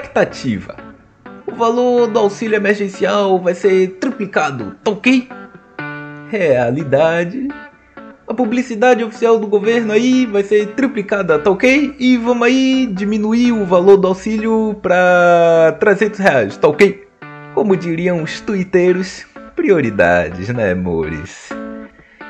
expectativa. O valor do auxílio emergencial vai ser triplicado, tá ok? Realidade. A publicidade oficial do governo aí vai ser triplicada, tá ok? E vamos aí diminuir o valor do auxílio para 300 reais, tá ok? Como diriam os twitteiros, prioridades, né, amores?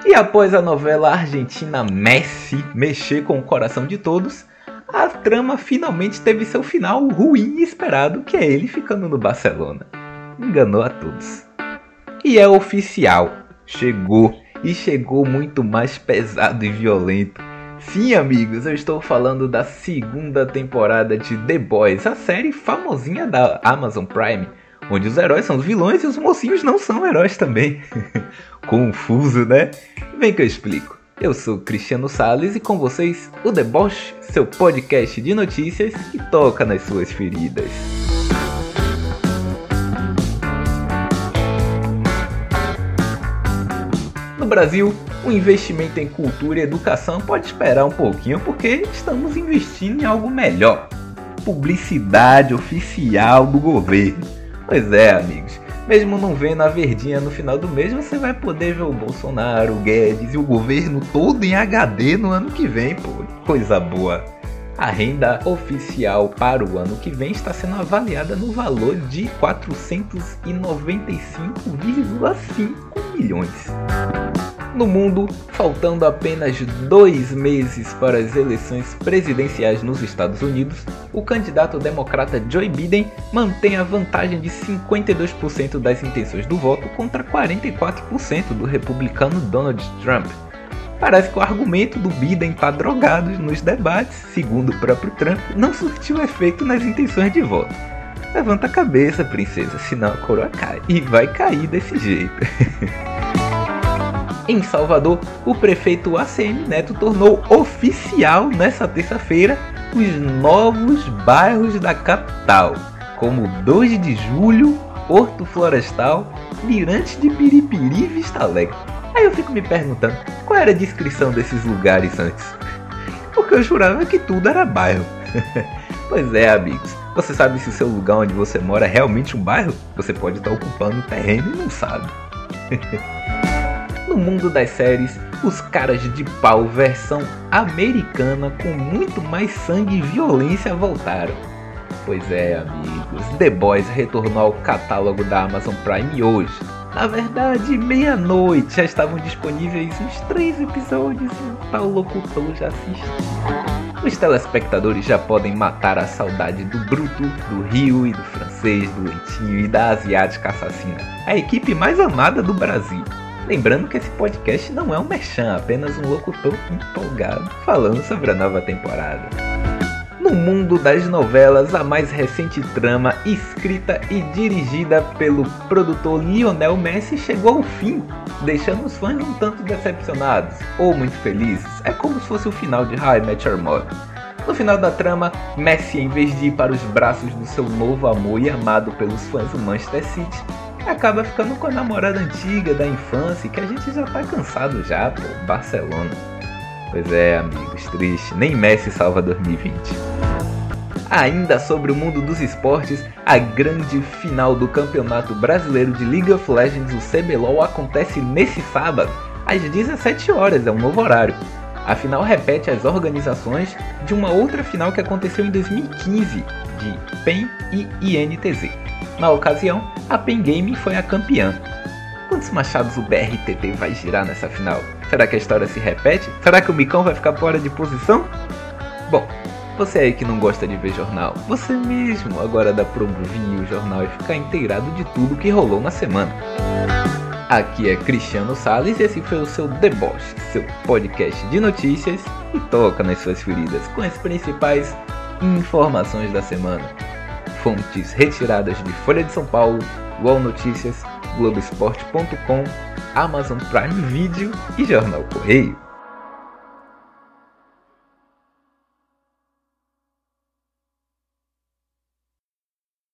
E após a novela argentina Messi mexer com o coração de todos, a trama finalmente teve seu final ruim e esperado, que é ele ficando no Barcelona. Enganou a todos. E é oficial, chegou e chegou muito mais pesado e violento. Sim, amigos, eu estou falando da segunda temporada de The Boys, a série famosinha da Amazon Prime, onde os heróis são os vilões e os mocinhos não são heróis também. Confuso, né? Vem que eu explico. Eu sou Cristiano Sales e com vocês o Deboche, seu podcast de notícias que toca nas suas feridas. No Brasil, o investimento em cultura e educação pode esperar um pouquinho porque estamos investindo em algo melhor. Publicidade oficial do governo. Pois é, amigos. Mesmo não vendo a verdinha no final do mês, você vai poder ver o Bolsonaro, o Guedes e o governo todo em HD no ano que vem, pô. Coisa boa. A renda oficial para o ano que vem está sendo avaliada no valor de 495,5 milhões. No mundo, faltando apenas dois meses para as eleições presidenciais nos Estados Unidos, o candidato democrata Joe Biden mantém a vantagem de 52% das intenções do voto contra 44% do republicano Donald Trump. Parece que o argumento do Biden está drogado nos debates, segundo o próprio Trump, não surtiu efeito nas intenções de voto. Levanta a cabeça, princesa, senão a coroa cai. E vai cair desse jeito. Em Salvador, o prefeito ACM Neto tornou oficial nessa terça-feira os novos bairros da capital, como 2 de Julho, Porto Florestal, Mirante de Piripiri e Vista Alegre. Aí eu fico me perguntando qual era a descrição desses lugares antes. Porque eu jurava que tudo era bairro. pois é, amigos. Você sabe se o seu lugar onde você mora é realmente um bairro? Você pode estar ocupando o terreno e não sabe. no mundo das séries, os caras de pau versão americana com muito mais sangue e violência voltaram. Pois é, amigos, The Boys retornou ao catálogo da Amazon Prime hoje. Na verdade, meia-noite já estavam disponíveis uns três episódios e o tal locutor já assiste. Os telespectadores já podem matar a saudade do Bruto, do Rio e do francês, do Leitinho e da asiática assassina, a equipe mais amada do Brasil. Lembrando que esse podcast não é um merchan, apenas um locutor empolgado falando sobre a nova temporada. No mundo das novelas, a mais recente trama, escrita e dirigida pelo produtor Lionel Messi, chegou ao fim, deixando os fãs um tanto decepcionados ou muito felizes. É como se fosse o final de High Met Your Mother. No final da trama, Messi, em vez de ir para os braços do seu novo amor e amado pelos fãs do Manchester City, acaba ficando com a namorada antiga da infância que a gente já tá cansado já, pô, Barcelona. Pois é, amigos, triste, nem Messi salva 2020. Ainda sobre o mundo dos esportes, a grande final do Campeonato Brasileiro de League of Legends, o CBLOL, acontece nesse sábado, às 17 horas, é um novo horário. A final repete as organizações de uma outra final que aconteceu em 2015, de PEN e INTZ. Na ocasião, a Pen Game foi a campeã. Quantos machados o BRTT vai girar nessa final? Será que a história se repete? Será que o Micão vai ficar fora de posição? Bom, você aí que não gosta de ver jornal, você mesmo agora dá pra ouvir o jornal e ficar inteirado de tudo que rolou na semana. Aqui é Cristiano Sales e esse foi o seu Deboche, seu podcast de notícias e toca nas suas feridas com as principais informações da semana fontes retiradas de Folha de São Paulo, UOL Notícias, Globoesporte.com, Amazon Prime Video e Jornal Correio.